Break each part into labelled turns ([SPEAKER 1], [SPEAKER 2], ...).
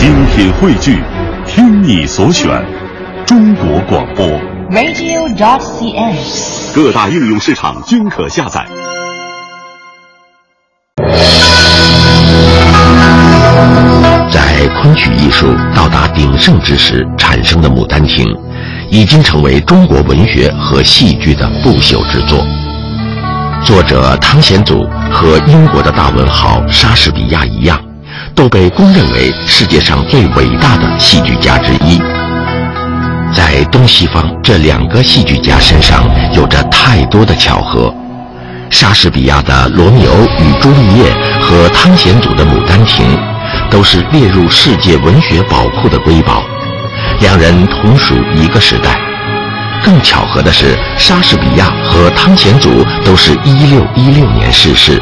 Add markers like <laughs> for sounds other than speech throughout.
[SPEAKER 1] 精品汇聚，听你所选，中国广播。
[SPEAKER 2] radio.cn。
[SPEAKER 1] 各大应用市场均可下载。
[SPEAKER 3] 在昆曲艺术到达鼎盛之时产生的《牡丹亭》，已经成为中国文学和戏剧的不朽之作。作者汤显祖和英国的大文豪莎士比亚一样，都被公认为世界上最伟大的戏剧家之一。在东西方这两个戏剧家身上有着太多的巧合。莎士比亚的《罗密欧与朱丽叶》和汤显祖的《牡丹亭》，都是列入世界文学宝库的瑰宝。两人同属一个时代。更巧合的是，莎士比亚和汤显祖都是一六一六年逝世。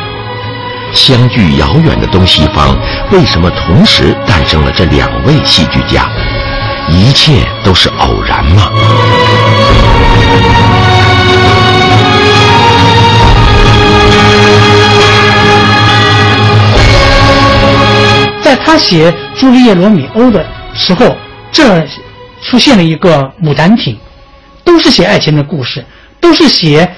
[SPEAKER 3] 相距遥远的东西方，为什么同时诞生了这两位戏剧家？一切都是偶然吗？
[SPEAKER 4] 在他写《朱丽叶·罗密欧》的时候，这出现了一个《牡丹亭》，都是写爱情的故事，都是写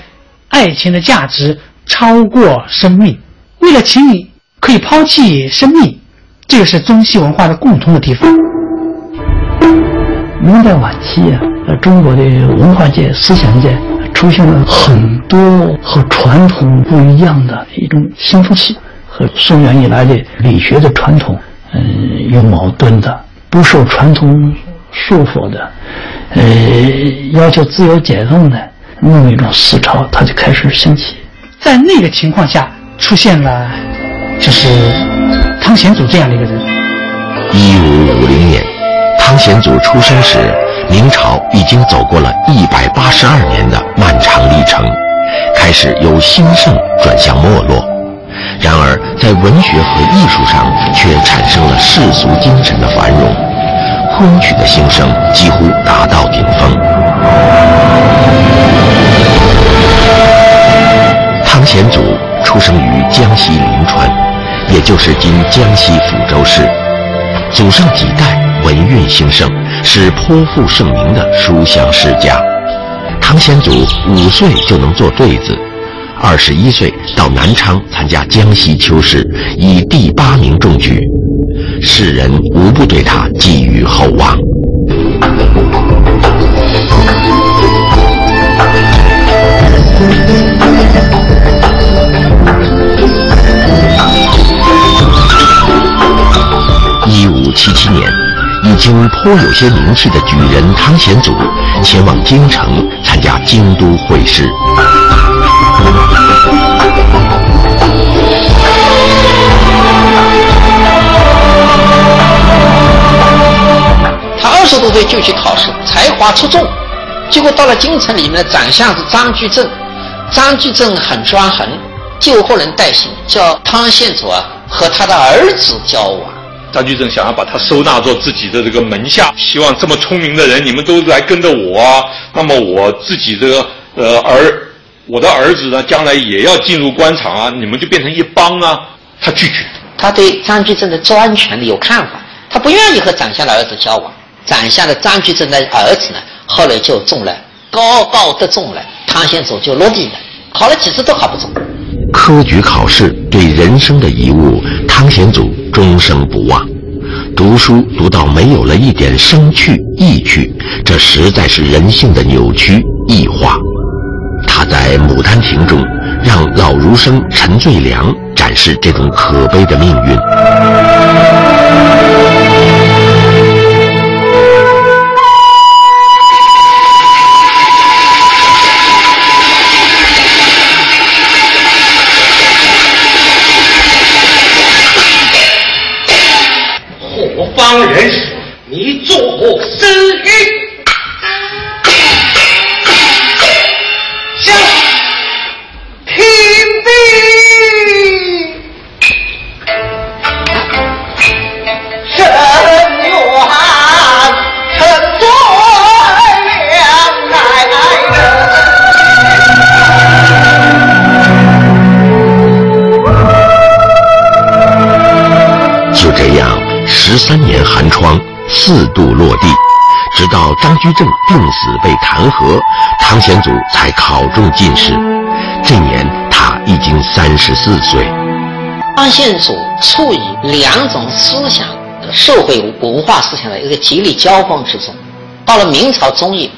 [SPEAKER 4] 爱情的价值超过生命。为了情，你可以抛弃生命，这个是中西文化的共同的地方。
[SPEAKER 5] 明代晚期啊，中国的文化界、思想界出现了很多和传统不一样的一种新风气，和宋元以来的理学的传统，嗯，有矛盾的，不受传统束缚的，呃，要求自由解放的那么一种思潮，它就开始兴起。
[SPEAKER 4] 在那个情况下，出现了就是汤显祖这样的一个人。
[SPEAKER 3] 一五五零年。汤显祖出生时，明朝已经走过了一百八十二年的漫长历程，开始由兴盛转向没落。然而，在文学和艺术上却产生了世俗精神的繁荣，昆曲的兴盛几乎达到顶峰。汤显祖出生于江西临川，也就是今江西抚州市，祖上几代。文运兴盛，是颇负盛名的书香世家。汤显祖五岁就能做对子，二十一岁到南昌参加江西秋试，以第八名中举，世人无不对他寄予厚望。七七年。已经颇有些名气的举人汤显祖前往京城参加京都会试。
[SPEAKER 6] 他二十多岁就去考试，才华出众，结果到了京城里面的长相是张居正，张居正很专横，就后人代行，叫汤显祖啊和他的儿子交往。
[SPEAKER 7] 张居正想要把他收纳做自己的这个门下，希望这么聪明的人，你们都来跟着我啊。那么我自己这个呃儿，我的儿子呢，将来也要进入官场啊，你们就变成一帮啊。他拒绝。
[SPEAKER 6] 他对张居正的专权有看法，他不愿意和长相的儿子交往。长相的张居正的儿子呢，后来就中了，高高的中了，汤显祖就落地了，考了几次都考不中。
[SPEAKER 3] 科举考试对人生的遗物，汤显祖终生不忘。读书读到没有了一点生趣意趣，这实在是人性的扭曲异化。他在《牡丹亭》中，让老儒生陈最良展示这种可悲的命运。
[SPEAKER 8] 方人
[SPEAKER 3] 十三年寒窗，四度落地，直到张居正病死被弹劾，汤显祖才考中进士。这年他已经三十四岁。
[SPEAKER 6] 汤显祖处于两种思想、社会文化思想的一个极力交锋之中。到了明朝中叶，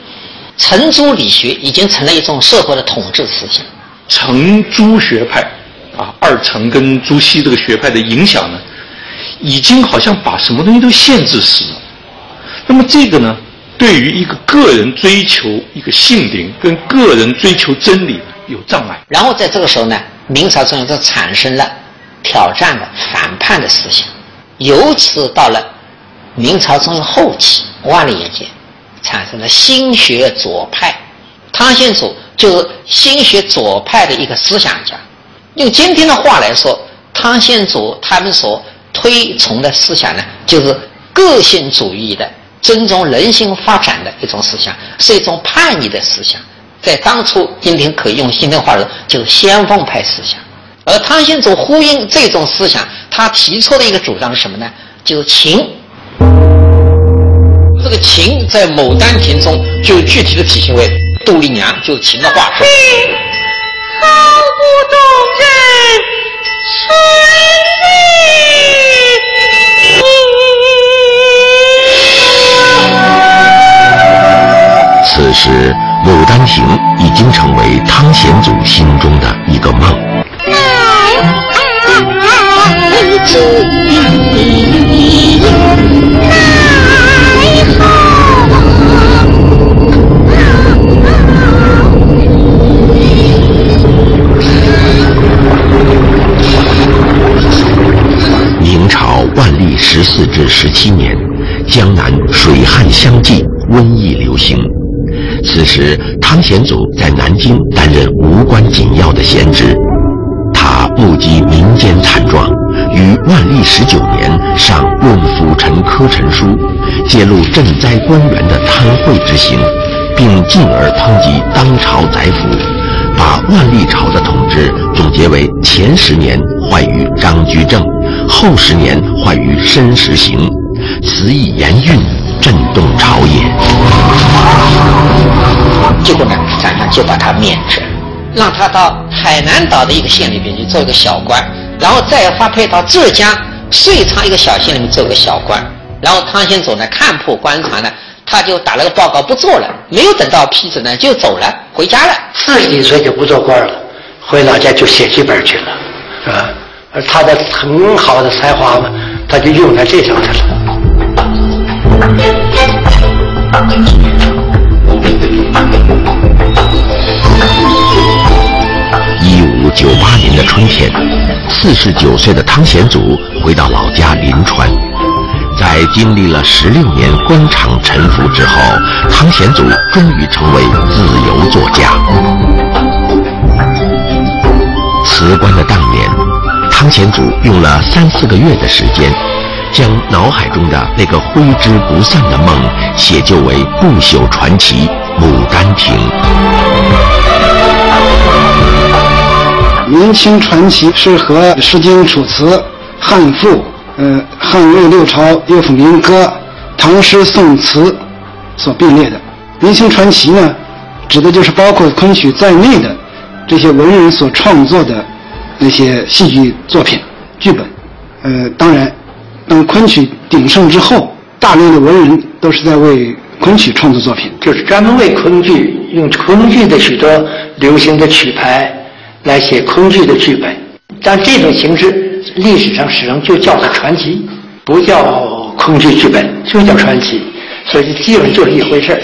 [SPEAKER 6] 程朱理学已经成了一种社会的统治思想。
[SPEAKER 7] 程朱学派，啊，二程跟朱熹这个学派的影响呢，已经好像把什么东西都限制死了。那么这个呢，对于一个个人追求一个性灵跟个人追求真理有障碍。
[SPEAKER 6] 然后在这个时候呢，明朝中央就产生了挑战的、反叛的思想，由此到了明朝中央后期，万历年间。产生了新学左派，汤显祖就是新学左派的一个思想家。用今天的话来说，汤显祖他们所推崇的思想呢，就是个性主义的、尊重人性发展的一种思想，是一种叛逆的思想。在当初，今天可以用今天话说，就是先锋派思想。而汤显祖呼应这种思想，他提出的一个主张是什么呢？就是情。这个情在《牡丹亭》中就具体的体现为杜丽娘，就是情的化身。
[SPEAKER 9] 好不动人，
[SPEAKER 3] 此时，《牡丹亭》已经成为汤显祖心中的一个梦。明朝万历十四至十七年，江南水旱相继，瘟疫流行。此时，汤显祖在南京担任无关紧要的闲职。他目击民间惨状，于万历十九年上论辅臣科陈书，揭露赈灾官员的贪贿之行，并进而抨击当朝宰辅，把万历朝的统治总结为前十年坏于张居正，后十年坏于申时行，词意严峻，震动朝野。
[SPEAKER 6] 结果呢，宰相就把他免职。让他到海南岛的一个县里边去做一个小官，然后再发配到浙江遂昌一个小县里面做个小官。然后汤显祖呢看破官场呢，他就打了个报告不做了，没有等到批准呢就走了，回家了。
[SPEAKER 10] 四十几岁就不做官了，回老家就写剧本去了，是吧？而他的很好的才华嘛，他就用在这上头
[SPEAKER 3] 了。一五九八年的春天，四十九岁的汤显祖回到老家临川，在经历了十六年官场沉浮之后，汤显祖终于成为自由作家。辞官的当年，汤显祖用了三四个月的时间，将脑海中的那个挥之不散的梦写就为不朽传奇《牡丹亭》。
[SPEAKER 11] 明清传奇是和《诗经》《楚辞》《汉赋》、呃汉魏六朝乐府民歌、唐诗宋词所并列的。明清传奇呢，指的就是包括昆曲在内的这些文人所创作的那些戏剧作品、剧本。呃，当然，当昆曲鼎盛之后，大量的文人都是在为昆曲创作作品，
[SPEAKER 10] 就是专门为昆剧用昆剧的许多流行的曲牌。来写昆剧的剧本，但这种形式历史上始终就叫它传奇，不叫昆剧剧本，就叫传奇，所以基本就是一回事儿。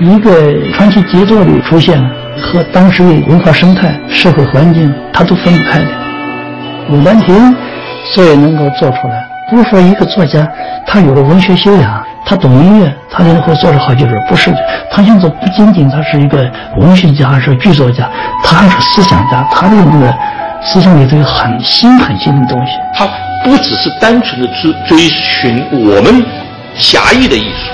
[SPEAKER 5] 一个传奇杰作里出现，和当时的文化生态、社会环境，它都分不开的。《牡丹亭》所以能够做出来，不是说一个作家他有了文学修养。他懂音乐，他就会做出好剧本。不是的，他现在不仅仅他是一个文学家，还是剧作家，他还是思想家。他的那个思想里头有很新很新的东西。
[SPEAKER 7] 他不只是单纯的追追寻我们狭义的艺术，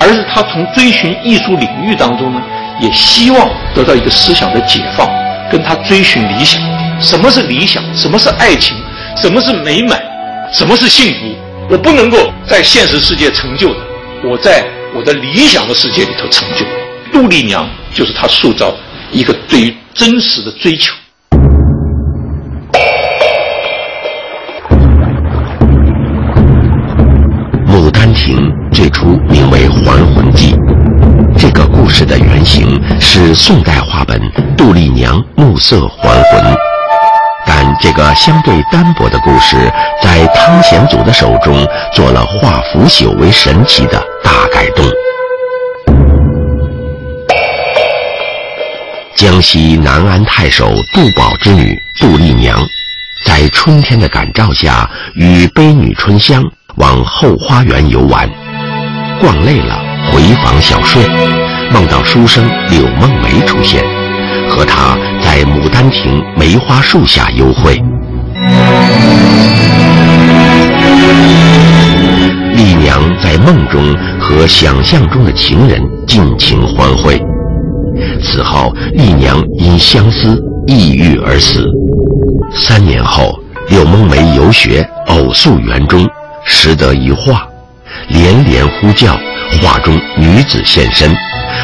[SPEAKER 7] 而是他从追寻艺术领域当中呢，也希望得到一个思想的解放，跟他追寻理想。什么是理想，什么是爱情，什么是美满，什么是幸福。我不能够在现实世界成就的，我在我的理想的世界里头成就。杜丽娘就是他塑造一个对于真实的追求。
[SPEAKER 3] 《牡丹亭》最初名为《还魂记》，故事的原型是宋代话本《杜丽娘暮色还魂》，但这个相对单薄的故事，在汤显祖的手中做了化腐朽为神奇的大改动。江西南安太守杜宝之女杜丽娘，在春天的感召下，与悲女春香。往后花园游玩，逛累了回房小睡，梦到书生柳梦梅出现，和他在牡丹亭梅花树下幽会。丽娘在梦中和想象中的情人尽情欢会，此后丽娘因相思抑郁而死。三年后，柳梦梅游学，偶宿园中。识得一画，连连呼叫，画中女子现身，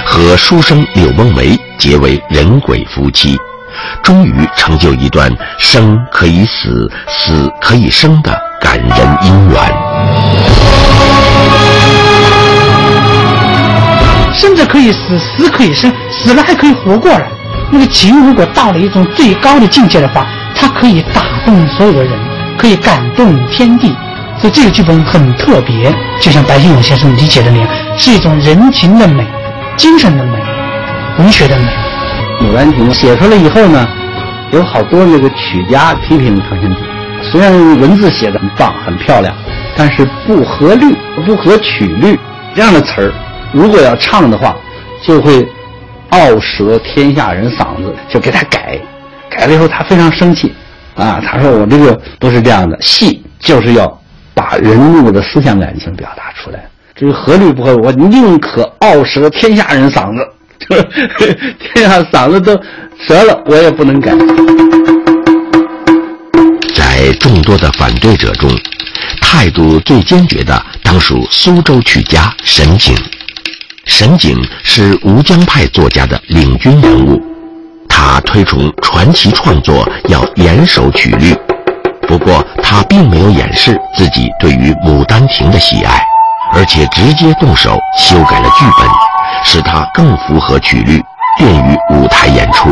[SPEAKER 3] 和书生柳梦梅结为人鬼夫妻，终于成就一段生可以死，死可以生的感人姻缘。
[SPEAKER 4] 生着可以死，死可以生，死了还可以活过来。那个情如果到了一种最高的境界的话，它可以打动所有的人，可以感动天地。所以这个剧本很特别，就像白先勇先生理解的那样，是一种人情的美、精神的美、文学的美。
[SPEAKER 12] 《牡丹亭》写出来以后呢，有好多那个曲家批评汤显祖，虽然文字写的很棒、很漂亮，但是不合律、不合曲律，这样的词儿，如果要唱的话，就会傲舌天下人嗓子，就给他改。改了以后，他非常生气，啊，他说我这个不是这样的，戏就是要。把人物的思想感情表达出来，这个合律不合，我宁可傲舌天下人嗓子，<laughs> 天下嗓子都折了，我也不能改。
[SPEAKER 3] 在众多的反对者中，态度最坚决的当属苏州曲家沈景。沈景是吴江派作家的领军人物，他推崇传奇创作要严守曲律。不过，他并没有掩饰自己对于《牡丹亭》的喜爱，而且直接动手修改了剧本，使它更符合曲律，便于舞台演出。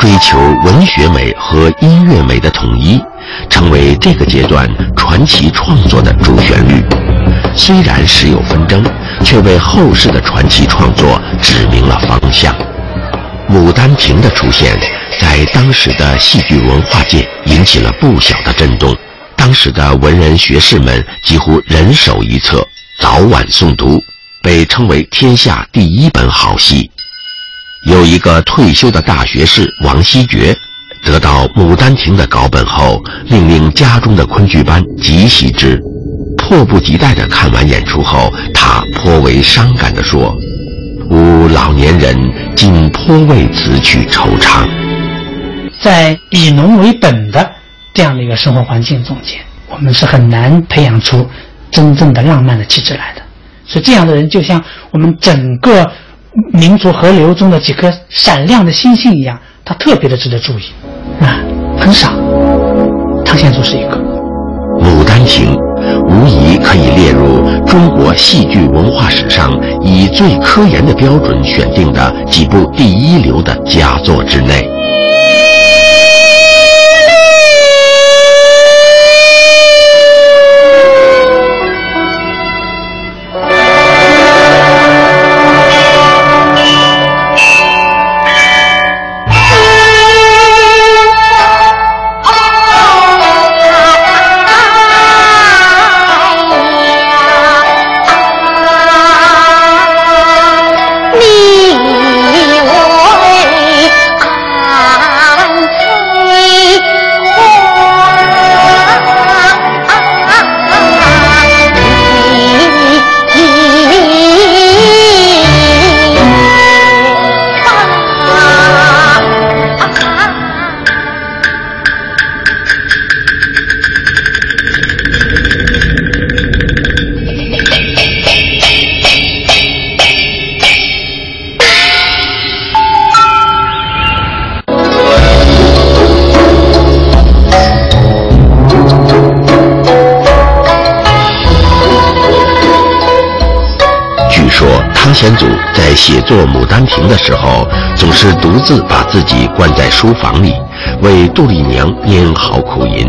[SPEAKER 3] 追求文学美和音乐美的统一，成为这个阶段传奇创作的主旋律。虽然时有纷争，却为后世的传奇创作指明了方向。《牡丹亭》的出现。在当时的戏剧文化界引起了不小的震动，当时的文人学士们几乎人手一册，早晚诵读，被称为天下第一本好戏。有一个退休的大学士王希爵，得到《牡丹亭》的稿本后，命令家中的昆剧班急习之，迫不及待地看完演出后，他颇为伤感地说：“吾老年人竟颇为此曲惆怅。”
[SPEAKER 4] 在以农为本的这样的一个生活环境中间，我们是很难培养出真正的浪漫的气质来的。所以，这样的人就像我们整个民族河流中的几颗闪亮的星星一样，他特别的值得注意。啊，很少，汤显祖是一个。
[SPEAKER 3] 《牡丹亭》无疑可以列入中国戏剧文化史上以最科研的标准选定的几部第一流的佳作之内。作《牡丹亭》的时候，总是独自把自己关在书房里，为杜丽娘拈好苦吟。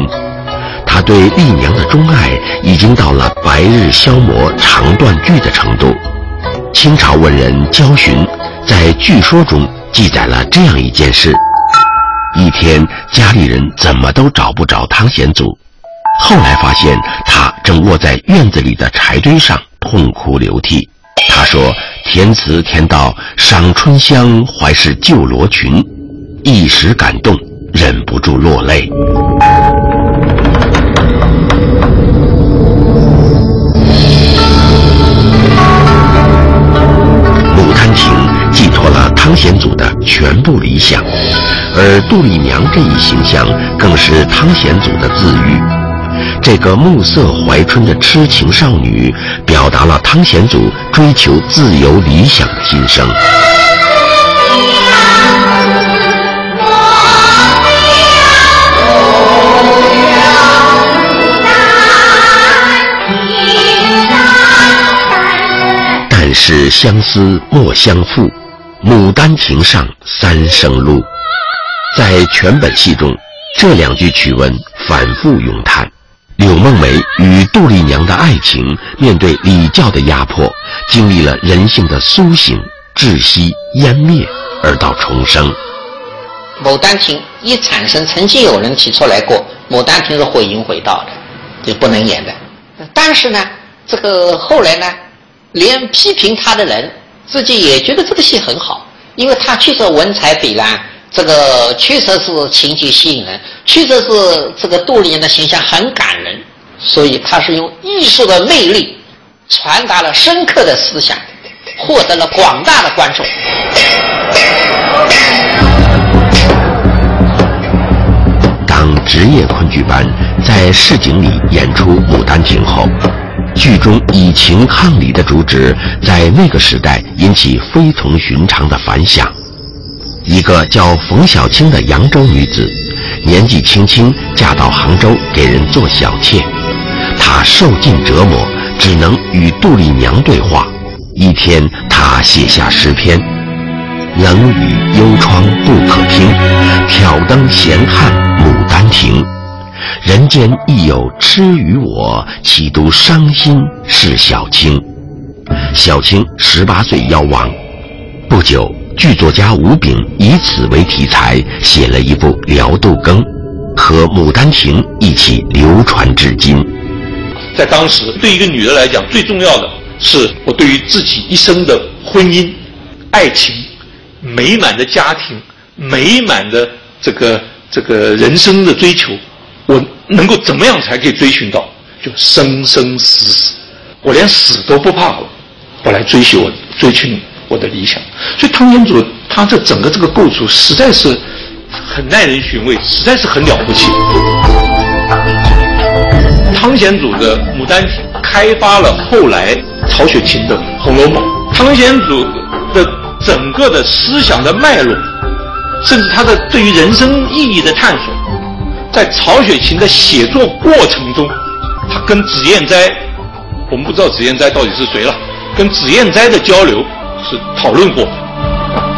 [SPEAKER 3] 他对丽娘的钟爱已经到了白日消磨肠断句的程度。清朝文人焦循在据说中记载了这样一件事：一天，家里人怎么都找不着汤显祖，后来发现他正卧在院子里的柴堆上痛哭流涕。他说：“填词填到赏春香，怀是旧罗裙，一时感动，忍不住落泪。”牡丹亭寄托了汤显祖的全部理想，而杜丽娘这一形象更是汤显祖的自喻。这个暮色怀春的痴情少女，表达了汤显祖追求自由理想的心声。但是相思莫相负，牡丹亭上三生路。在全本戏中，这两句曲文反复咏叹。柳梦梅与杜丽娘的爱情，面对礼教的压迫，经历了人性的苏醒、窒息、湮灭，而到重生。
[SPEAKER 6] 《牡丹亭》一产生，曾经有人提出来过，《牡丹亭》是毁淫毁道的，就不能演的。但是呢，这个后来呢，连批评他的人自己也觉得这个戏很好，因为他确实文采斐然。这个确实是情节吸引人，确实是这个杜丽娘的形象很感人，所以他是用艺术的魅力传达了深刻的思想，获得了广大的观众。
[SPEAKER 3] 当职业昆剧班在市井里演出《牡丹亭》后，剧中以情抗理的主旨在那个时代引起非同寻常的反响。一个叫冯小青的扬州女子，年纪轻轻嫁到杭州给人做小妾，她受尽折磨，只能与杜丽娘对话。一天，她写下诗篇：“冷雨幽窗不可听，挑灯闲看牡丹亭。人间亦有痴与我，岂独伤心是小青。”小青十八岁夭亡，不久。剧作家吴炳以此为题材，写了一部《辽杜更》，和《牡丹亭》一起流传至今。
[SPEAKER 7] 在当时，对一个女人来讲，最重要的是我对于自己一生的婚姻、爱情、美满的家庭、美满的这个这个人生的追求，我能够怎么样才可以追寻到？就生生死死，我连死都不怕了，我来追寻我追寻你。我的理想，所以汤显祖他这整个这个构筑实在是很耐人寻味，实在是很了不起。汤显祖的《牡丹亭》开发了后来曹雪芹的《红楼梦》，汤显祖的整个的思想的脉络，甚至他的对于人生意义的探索，在曹雪芹的写作过程中，他跟脂砚斋，我们不知道脂砚斋到底是谁了，跟脂砚斋的交流。是讨论过，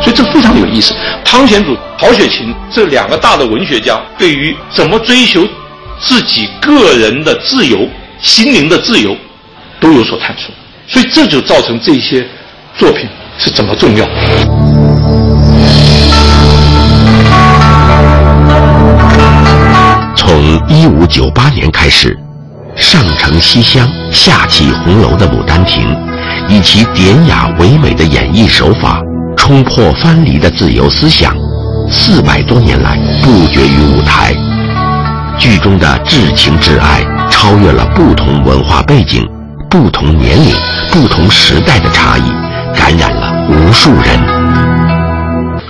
[SPEAKER 7] 所以这非常有意思。汤显祖、曹雪芹这两个大的文学家，对于怎么追求自己个人的自由、心灵的自由，都有所探索。所以这就造成这些作品是怎么重要。
[SPEAKER 3] 从一五九八年开始，上承西厢，下启红楼的《牡丹亭》。以其典雅唯美的演绎手法，冲破藩篱的自由思想，四百多年来不绝于舞台。剧中的至情至爱，超越了不同文化背景、不同年龄、不同时代的差异，感染了无数人。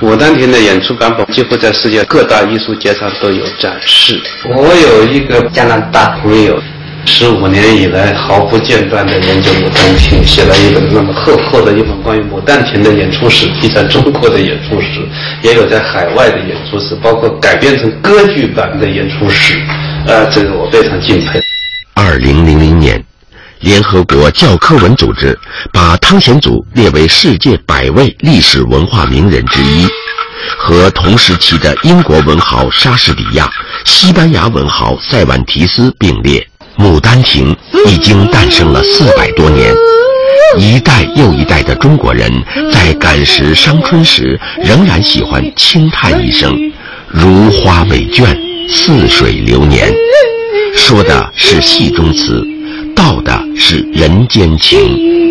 [SPEAKER 13] 《牡丹亭》的演出版本几乎在世界各大艺术节上都有展示。我有一个加拿大朋友。十五年以来毫不间断地研究《牡丹亭》，写了一本那么厚厚的一本关于《牡丹亭》的演出史，既 <laughs> 在中国的演出史，也有在海外的演出史，包括改编成歌剧版的演出史。呃，这个我非常敬佩。
[SPEAKER 3] 二零零零年，联合国教科文组织把汤显祖列为世界百位历史文化名人之一，和同时期的英国文豪莎士比亚、西班牙文豪塞万提斯并列。《牡丹亭》已经诞生了四百多年，一代又一代的中国人在感时伤春时，仍然喜欢轻叹一声“如花美眷，似水流年”，说的是戏中词，道的是人间情。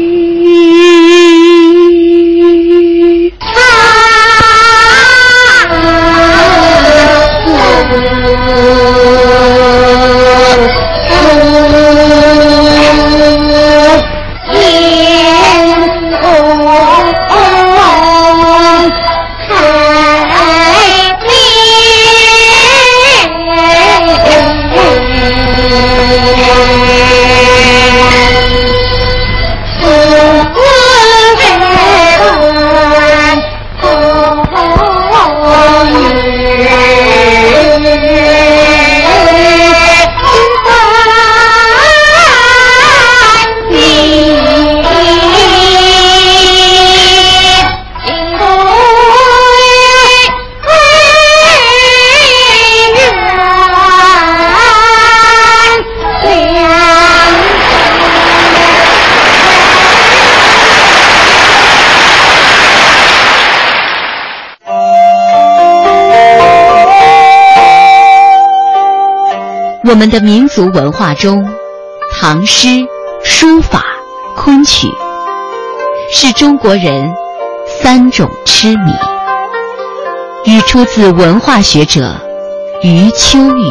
[SPEAKER 14] 我们的民族文化中唐诗书法昆曲是中国人三种痴迷。与出自文化学者余秋雨。